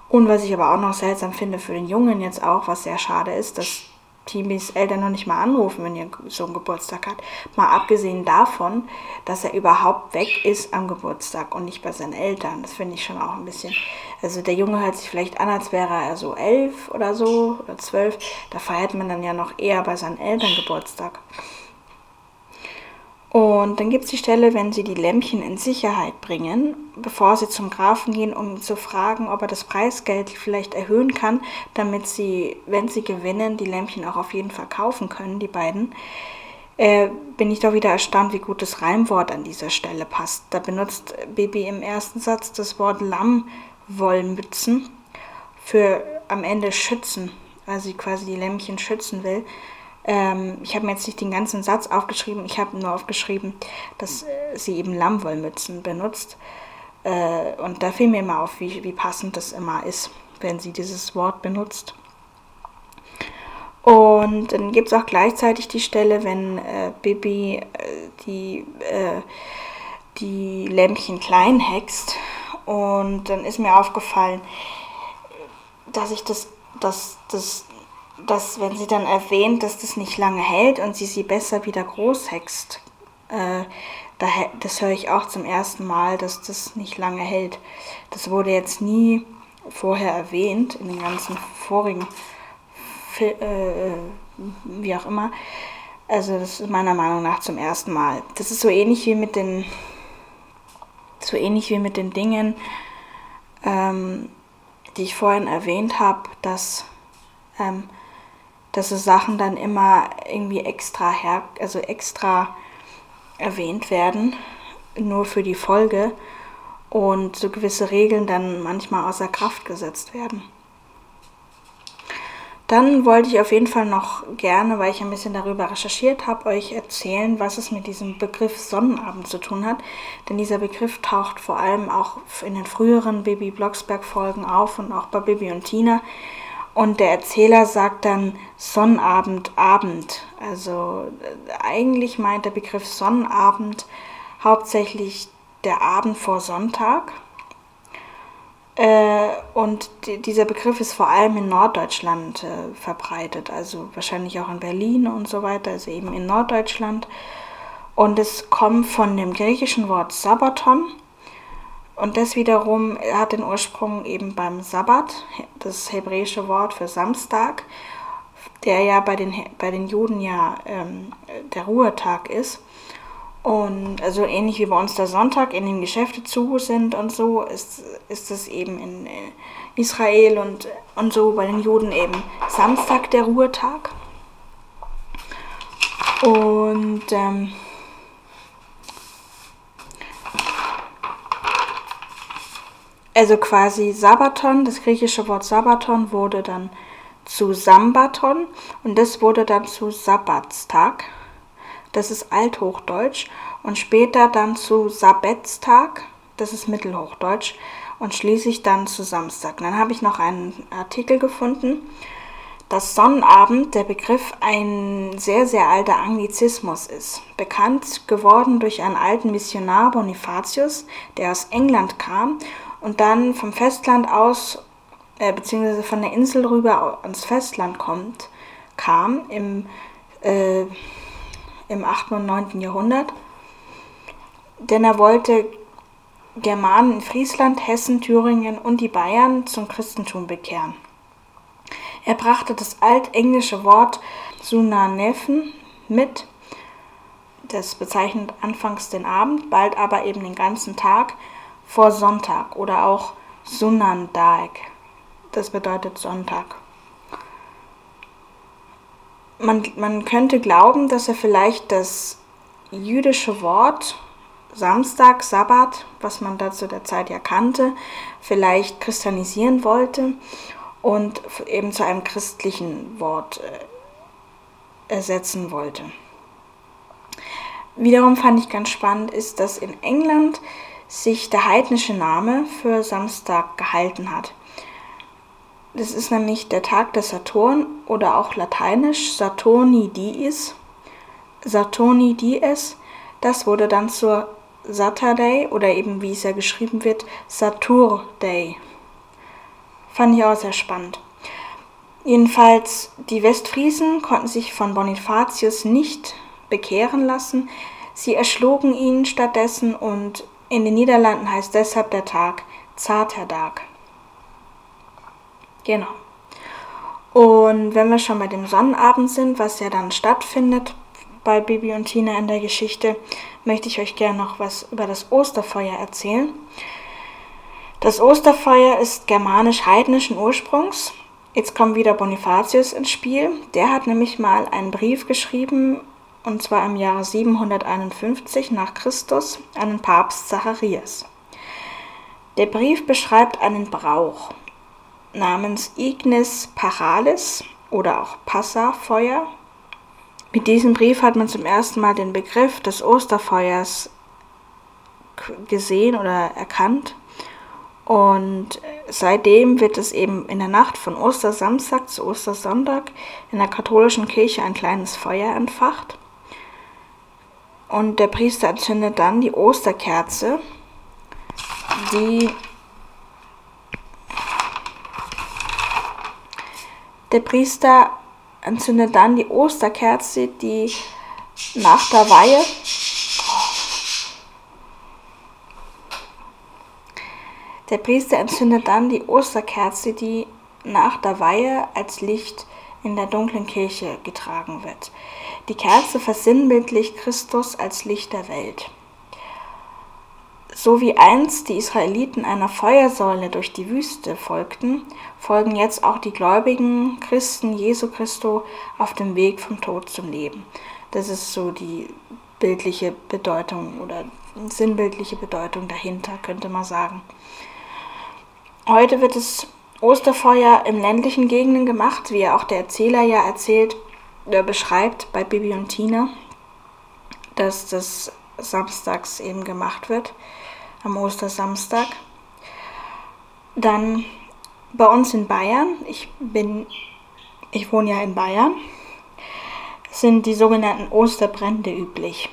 A: Und was ich aber auch noch seltsam finde für den Jungen jetzt auch, was sehr schade ist, dass Timis Eltern noch nicht mal anrufen, wenn ihr Sohn Geburtstag hat. Mal abgesehen davon, dass er überhaupt weg ist am Geburtstag und nicht bei seinen Eltern. Das finde ich schon auch ein bisschen. Also der Junge hört sich vielleicht an, als wäre er so elf oder so oder zwölf. Da feiert man dann ja noch eher bei seinen Eltern Geburtstag. Und dann gibt es die Stelle, wenn sie die Lämpchen in Sicherheit bringen, bevor sie zum Grafen gehen, um zu fragen, ob er das Preisgeld vielleicht erhöhen kann, damit sie, wenn sie gewinnen, die Lämpchen auch auf jeden Fall kaufen können, die beiden. Äh, bin ich doch wieder erstaunt, wie gut das Reimwort an dieser Stelle passt. Da benutzt Bibi im ersten Satz das Wort Lammwollmützen für am Ende schützen, weil sie quasi die Lämpchen schützen will. Ähm, ich habe mir jetzt nicht den ganzen Satz aufgeschrieben, ich habe nur aufgeschrieben, dass äh, sie eben Lammwollmützen benutzt. Äh, und da fiel mir immer auf, wie, wie passend das immer ist, wenn sie dieses Wort benutzt. Und dann gibt es auch gleichzeitig die Stelle, wenn äh, Bibi äh, die, äh, die Lämpchen klein hext. Und dann ist mir aufgefallen, dass ich das, das, das dass wenn sie dann erwähnt, dass das nicht lange hält und sie sie besser wieder groß hext, äh, das höre ich auch zum ersten Mal, dass das nicht lange hält. Das wurde jetzt nie vorher erwähnt in den ganzen vorigen, äh, wie auch immer. Also das ist meiner Meinung nach zum ersten Mal. Das ist so ähnlich wie mit den, so ähnlich wie mit den Dingen, ähm, die ich vorhin erwähnt habe, dass ähm, dass so Sachen dann immer irgendwie extra her, also extra erwähnt werden, nur für die Folge und so gewisse Regeln dann manchmal außer Kraft gesetzt werden. Dann wollte ich auf jeden Fall noch gerne, weil ich ein bisschen darüber recherchiert habe, euch erzählen, was es mit diesem Begriff Sonnenabend zu tun hat. Denn dieser Begriff taucht vor allem auch in den früheren Baby Blocksberg Folgen auf und auch bei Bibi und Tina. Und der Erzähler sagt dann Sonnabend, Abend. Also äh, eigentlich meint der Begriff Sonnabend hauptsächlich der Abend vor Sonntag. Äh, und dieser Begriff ist vor allem in Norddeutschland äh, verbreitet, also wahrscheinlich auch in Berlin und so weiter, also eben in Norddeutschland. Und es kommt von dem griechischen Wort Sabbaton und das wiederum hat den Ursprung eben beim Sabbat, das hebräische Wort für Samstag, der ja bei den, bei den Juden ja ähm, der Ruhetag ist. Und also ähnlich wie bei uns der Sonntag, in dem Geschäfte zu sind und so, ist, ist es eben in äh, Israel und, und so bei den Juden eben Samstag der Ruhetag. Und ähm, also quasi Sabaton, das griechische Wort Sabaton wurde dann zu Sambaton und das wurde dann zu Sabbatstag. Das ist Althochdeutsch und später dann zu Sabbatstag, das ist Mittelhochdeutsch und schließlich dann zu Samstag. dann habe ich noch einen Artikel gefunden, dass Sonnabend der Begriff ein sehr, sehr alter Anglizismus ist. Bekannt geworden durch einen alten Missionar Bonifatius, der aus England kam und dann vom Festland aus, äh, beziehungsweise von der Insel rüber ans Festland kommt, kam im, äh, im 8. und 9. Jahrhundert. Denn er wollte Germanen in Friesland, Hessen, Thüringen und die Bayern zum Christentum bekehren. Er brachte das altenglische Wort Sunanefen mit, das bezeichnet anfangs den Abend, bald aber eben den ganzen Tag vor Sonntag oder auch Sunnandag. Das bedeutet Sonntag. Man, man könnte glauben, dass er vielleicht das jüdische Wort Samstag, Sabbat, was man da zu der Zeit ja kannte, vielleicht christianisieren wollte und eben zu einem christlichen Wort äh, ersetzen wollte. Wiederum fand ich ganz spannend ist, dass in England sich der heidnische Name für Samstag gehalten hat. Das ist nämlich der Tag des Saturn oder auch lateinisch Saturni dies. Saturni dies. Das wurde dann zur Saturday oder eben wie es ja geschrieben wird, Saturday. Fand ich auch sehr spannend. Jedenfalls, die Westfriesen konnten sich von Bonifatius nicht bekehren lassen. Sie erschlugen ihn stattdessen und in den Niederlanden heißt deshalb der Tag Zaterdag. Genau. Und wenn wir schon bei dem Sonnenabend sind, was ja dann stattfindet bei Bibi und Tina in der Geschichte, möchte ich euch gerne noch was über das Osterfeuer erzählen. Das Osterfeuer ist germanisch-heidnischen Ursprungs Jetzt kommt wieder Bonifatius ins Spiel. Der hat nämlich mal einen Brief geschrieben, und zwar im Jahre 751 nach Christus, an den Papst Zacharias. Der Brief beschreibt einen Brauch namens Ignis Paralis oder auch Passafeuer. Mit diesem Brief hat man zum ersten Mal den Begriff des Osterfeuers gesehen oder erkannt. Und seitdem wird es eben in der Nacht von Ostersamstag zu Ostersonntag in der katholischen Kirche ein kleines Feuer entfacht. Und der Priester entzündet dann die Osterkerze, die der Priester entzündet dann die Osterkerze, die nach der Weihe Der Priester entzündet dann die Osterkerze, die nach der Weihe als Licht in der dunklen Kirche getragen wird. Die Kerze versinnbildlicht Christus als Licht der Welt. So wie einst die Israeliten einer Feuersäule durch die Wüste folgten, folgen jetzt auch die gläubigen Christen Jesu Christo auf dem Weg vom Tod zum Leben. Das ist so die bildliche Bedeutung oder sinnbildliche Bedeutung dahinter, könnte man sagen. Heute wird das Osterfeuer im ländlichen Gegenden gemacht, wie auch der Erzähler ja erzählt, der beschreibt bei Bibi und Tina, dass das samstags eben gemacht wird, am Ostersamstag. Dann bei uns in Bayern, ich bin, ich wohne ja in Bayern, sind die sogenannten Osterbrände üblich.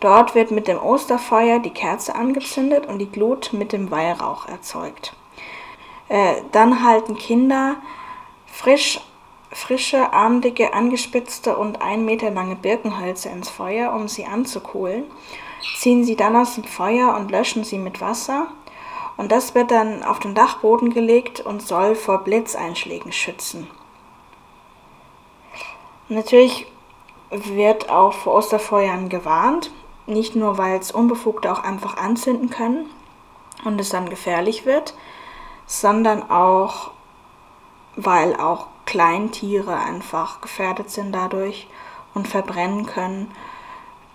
A: Dort wird mit dem Osterfeuer die Kerze angezündet und die Glut mit dem Weihrauch erzeugt. Äh, dann halten Kinder frisch, frische, armdicke, angespitzte und ein Meter lange Birkenhölzer ins Feuer, um sie anzukohlen, ziehen sie dann aus dem Feuer und löschen sie mit Wasser. Und das wird dann auf den Dachboden gelegt und soll vor Blitzeinschlägen schützen. Natürlich wird auch vor Osterfeuern gewarnt. Nicht nur, weil es Unbefugte auch einfach anzünden können und es dann gefährlich wird, sondern auch, weil auch Kleintiere einfach gefährdet sind dadurch und verbrennen können.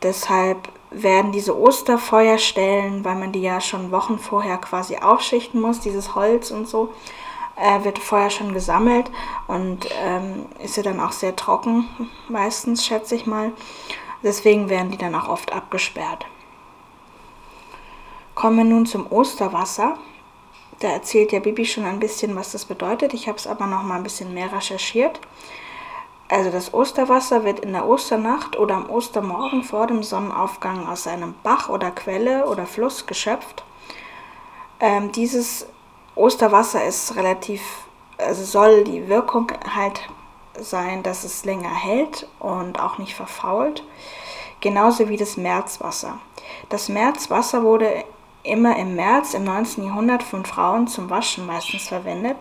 A: Deshalb werden diese Osterfeuerstellen, weil man die ja schon Wochen vorher quasi aufschichten muss, dieses Holz und so, äh, wird vorher schon gesammelt und ähm, ist ja dann auch sehr trocken, meistens schätze ich mal. Deswegen werden die dann auch oft abgesperrt. Kommen wir nun zum Osterwasser. Da erzählt ja Bibi schon ein bisschen, was das bedeutet. Ich habe es aber noch mal ein bisschen mehr recherchiert. Also das Osterwasser wird in der Osternacht oder am Ostermorgen vor dem Sonnenaufgang aus einem Bach oder Quelle oder Fluss geschöpft. Ähm, dieses Osterwasser ist relativ, also soll die Wirkung halt sein, dass es länger hält und auch nicht verfault. Genauso wie das Märzwasser. Das Märzwasser wurde immer im März im 19. Jahrhundert von Frauen zum Waschen meistens verwendet.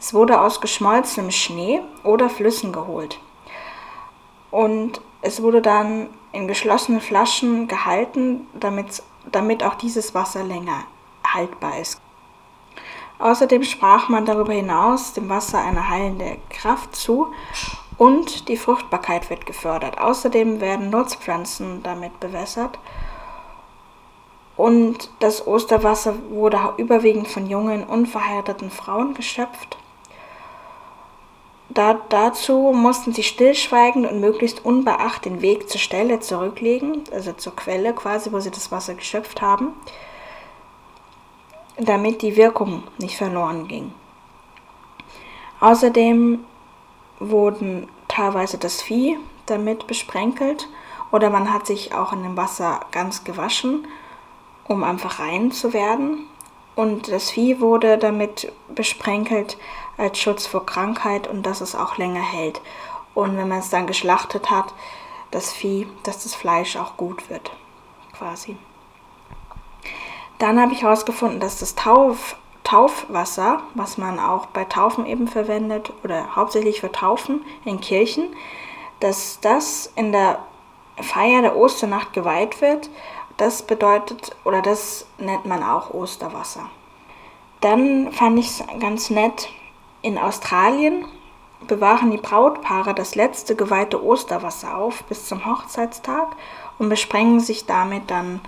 A: Es wurde aus geschmolzenem Schnee oder Flüssen geholt. Und es wurde dann in geschlossenen Flaschen gehalten, damit, damit auch dieses Wasser länger haltbar ist. Außerdem sprach man darüber hinaus dem Wasser eine heilende Kraft zu und die Fruchtbarkeit wird gefördert. Außerdem werden Nutzpflanzen damit bewässert und das Osterwasser wurde überwiegend von jungen, unverheirateten Frauen geschöpft. Da, dazu mussten sie stillschweigend und möglichst unbeachtet den Weg zur Stelle zurücklegen, also zur Quelle quasi, wo sie das Wasser geschöpft haben. damit die Wirkung nicht verloren ging. Außerdem wurden teilweise das Vieh damit besprenkelt oder man hat sich auch in dem Wasser ganz gewaschen, um einfach rein zu werden. Und das Vieh wurde damit besprenkelt als Schutz vor Krankheit und dass es auch länger hält. Und wenn man es dann geschlachtet hat, das Vieh, dass das Fleisch auch gut wird, quasi. Dann habe ich herausgefunden, dass das Tauf, Taufwasser, was man auch bei Taufen eben verwendet oder hauptsächlich für Taufen in Kirchen, dass das in der Feier der Osternacht geweiht wird. Das bedeutet oder das nennt man auch Osterwasser. Dann fand ich es ganz nett, in Australien bewahren die Brautpaare das letzte geweihte Osterwasser auf bis zum Hochzeitstag und besprengen sich damit dann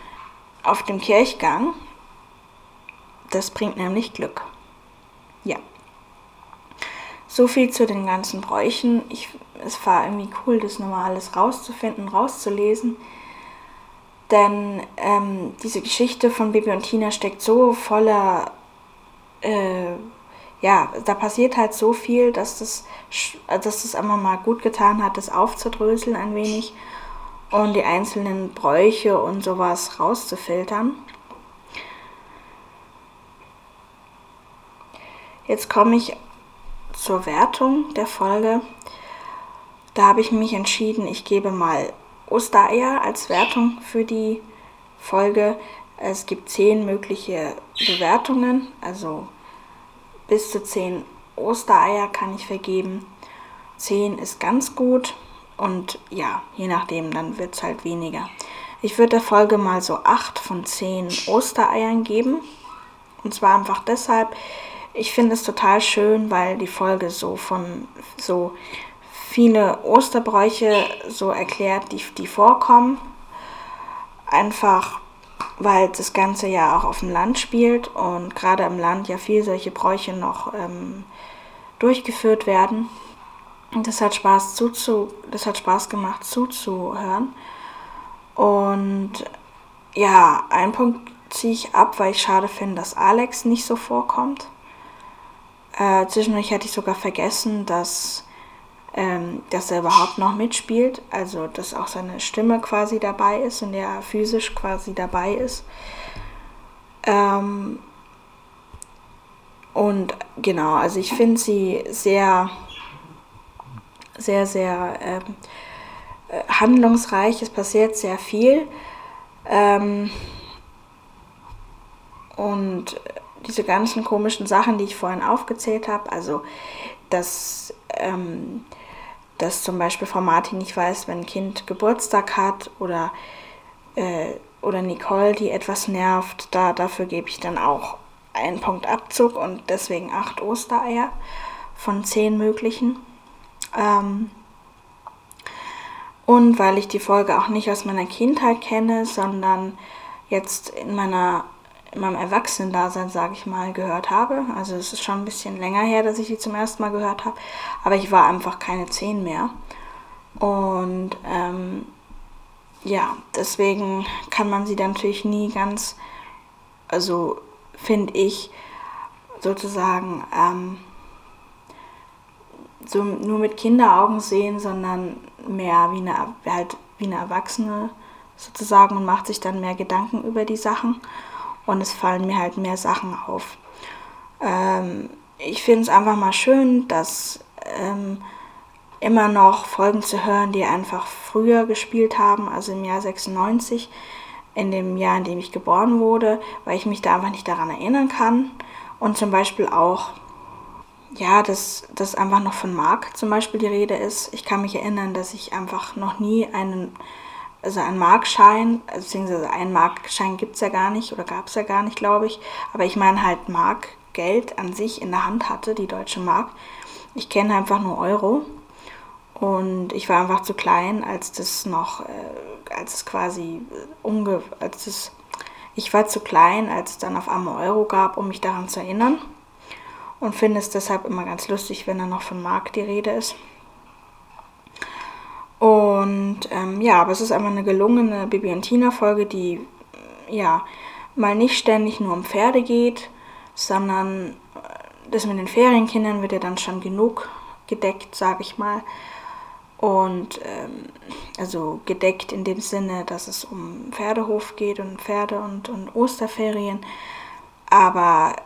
A: auf dem Kirchgang. Das bringt nämlich Glück. Ja. So viel zu den ganzen Bräuchen. Ich, es war irgendwie cool, das nochmal alles rauszufinden, rauszulesen. Denn ähm, diese Geschichte von Bibi und Tina steckt so voller, äh, ja, da passiert halt so viel, dass das, dass das einfach mal gut getan hat, das aufzudröseln ein wenig und die einzelnen Bräuche und sowas rauszufiltern. Jetzt komme ich zur Wertung der Folge. Da habe ich mich entschieden, ich gebe mal Ostereier als Wertung für die Folge. Es gibt zehn mögliche Bewertungen, also bis zu zehn Ostereier kann ich vergeben. Zehn ist ganz gut und ja, je nachdem, dann wird es halt weniger. Ich würde der Folge mal so acht von zehn Ostereiern geben. Und zwar einfach deshalb, ich finde es total schön, weil die Folge so von so viele Osterbräuche so erklärt, die, die vorkommen. Einfach weil das Ganze ja auch auf dem Land spielt und gerade im Land ja viel solche Bräuche noch ähm, durchgeführt werden. Und das hat Spaß zuzu, das hat Spaß gemacht zuzuhören. Und ja, einen Punkt ziehe ich ab, weil ich schade finde, dass Alex nicht so vorkommt. Äh, zwischendurch hatte ich sogar vergessen, dass, ähm, dass er überhaupt noch mitspielt, also dass auch seine Stimme quasi dabei ist und er physisch quasi dabei ist. Ähm, und genau, also ich finde sie sehr, sehr, sehr ähm, äh, handlungsreich. Es passiert sehr viel. Ähm, und diese ganzen komischen Sachen, die ich vorhin aufgezählt habe, also dass, ähm, dass zum Beispiel Frau Martin nicht weiß, wenn ein Kind Geburtstag hat oder, äh, oder Nicole, die etwas nervt, da, dafür gebe ich dann auch einen Punkt Abzug und deswegen acht Ostereier von zehn möglichen. Ähm, und weil ich die Folge auch nicht aus meiner Kindheit kenne, sondern jetzt in meiner in meinem Erwachsenendasein, sage ich mal, gehört habe. Also es ist schon ein bisschen länger her, dass ich die zum ersten Mal gehört habe. Aber ich war einfach keine zehn mehr. Und ähm, ja, deswegen kann man sie dann natürlich nie ganz, also finde ich, sozusagen ähm, so nur mit Kinderaugen sehen, sondern mehr wie eine, halt wie eine Erwachsene sozusagen und macht sich dann mehr Gedanken über die Sachen und es fallen mir halt mehr Sachen auf. Ähm, ich finde es einfach mal schön, dass ähm, immer noch Folgen zu hören, die einfach früher gespielt haben, also im Jahr 96, in dem Jahr, in dem ich geboren wurde, weil ich mich da einfach nicht daran erinnern kann. Und zum Beispiel auch, ja, dass, dass einfach noch von Mark zum Beispiel die Rede ist. Ich kann mich erinnern, dass ich einfach noch nie einen also ein Markschein, beziehungsweise einen Markschein gibt es ja gar nicht oder gab es ja gar nicht, glaube ich. Aber ich meine halt Markgeld an sich in der Hand hatte, die deutsche Mark. Ich kenne einfach nur Euro. Und ich war einfach zu klein, als das noch, äh, als es quasi äh, unge, als es, ich war zu klein, als es dann auf einmal Euro gab, um mich daran zu erinnern. Und finde es deshalb immer ganz lustig, wenn da noch von Mark die Rede ist. Und ähm, ja, aber es ist einfach eine gelungene Bibi und Tina Folge, die ja mal nicht ständig nur um Pferde geht, sondern äh, das mit den Ferienkindern wird ja dann schon genug gedeckt, sage ich mal. Und ähm, also gedeckt in dem Sinne, dass es um Pferdehof geht und Pferde und, und Osterferien. Aber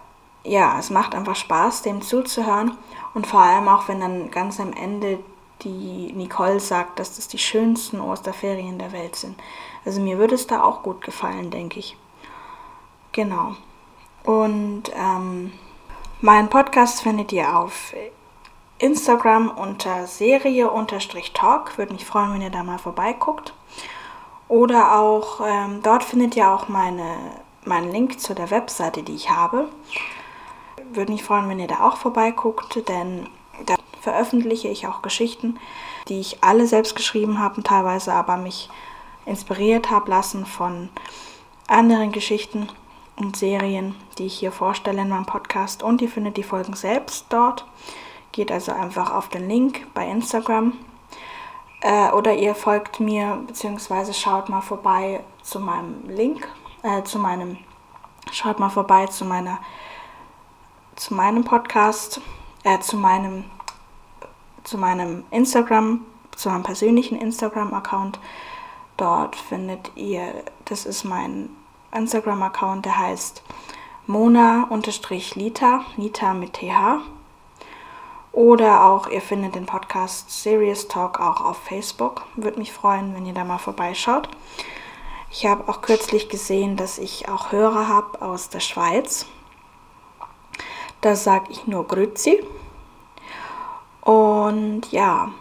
A: ja, es macht einfach Spaß, dem zuzuhören. Und vor allem auch, wenn dann ganz am Ende die Nicole sagt, dass das die schönsten Osterferien der Welt sind. Also mir würde es da auch gut gefallen, denke ich. Genau. Und ähm, meinen Podcast findet ihr auf Instagram unter Serie-Talk. Würde mich freuen, wenn ihr da mal vorbeiguckt. Oder auch, ähm, dort findet ihr auch meine, meinen Link zu der Webseite, die ich habe. Würde mich freuen, wenn ihr da auch vorbeiguckt, denn veröffentliche ich auch Geschichten, die ich alle selbst geschrieben habe, teilweise aber mich inspiriert habe lassen von anderen Geschichten und Serien, die ich hier vorstelle in meinem Podcast. Und ihr findet die Folgen selbst dort. Geht also einfach auf den Link bei Instagram. Äh, oder ihr folgt mir, beziehungsweise schaut mal vorbei zu meinem Link, äh, zu meinem, schaut mal vorbei zu meiner, zu meinem Podcast, äh, zu meinem, zu meinem Instagram, zu meinem persönlichen Instagram-Account. Dort findet ihr, das ist mein Instagram-Account, der heißt Mona-Lita, Lita mit TH. Oder auch, ihr findet den Podcast Serious Talk auch auf Facebook. Würde mich freuen, wenn ihr da mal vorbeischaut. Ich habe auch kürzlich gesehen, dass ich auch Hörer habe aus der Schweiz. Da sage ich nur Grüezi. Und ja,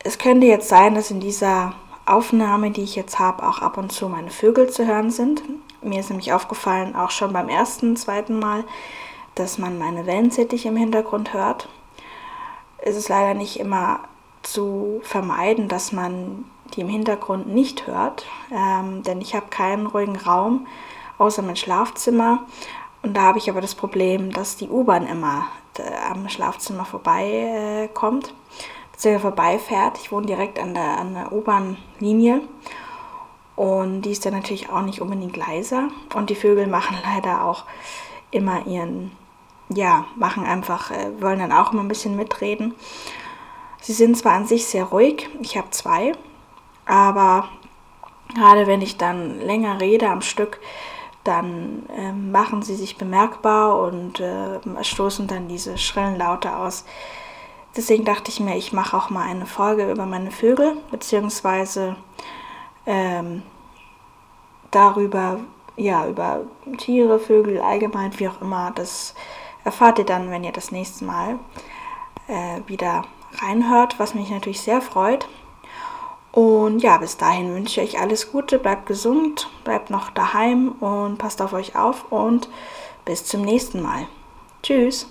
A: es könnte jetzt sein, dass in dieser Aufnahme, die ich jetzt habe, auch ab und zu meine Vögel zu hören sind. Mir ist nämlich aufgefallen, auch schon beim ersten, zweiten Mal, dass man meine Wellensittich im Hintergrund hört. Es ist leider nicht immer zu vermeiden, dass man die im Hintergrund nicht hört, ähm, denn ich habe keinen ruhigen Raum außer mein Schlafzimmer. Und da habe ich aber das Problem, dass die U-Bahn immer äh, am Schlafzimmer vorbei äh, beziehungsweise vorbeifährt. Ich wohne direkt an der, an der U-Bahn-Linie und die ist dann natürlich auch nicht unbedingt leiser. Und die Vögel machen leider auch immer ihren, ja, machen einfach, äh, wollen dann auch immer ein bisschen mitreden. Sie sind zwar an sich sehr ruhig, ich habe zwei, aber gerade wenn ich dann länger rede am Stück, dann äh, machen sie sich bemerkbar und äh, stoßen dann diese schrillen Laute aus, Deswegen dachte ich mir, ich mache auch mal eine Folge über meine Vögel, beziehungsweise ähm, darüber, ja, über Tiere, Vögel allgemein, wie auch immer. Das erfahrt ihr dann, wenn ihr das nächste Mal äh, wieder reinhört, was mich natürlich sehr freut. Und ja, bis dahin wünsche ich euch alles Gute, bleibt gesund, bleibt noch daheim und passt auf euch auf und bis zum nächsten Mal. Tschüss.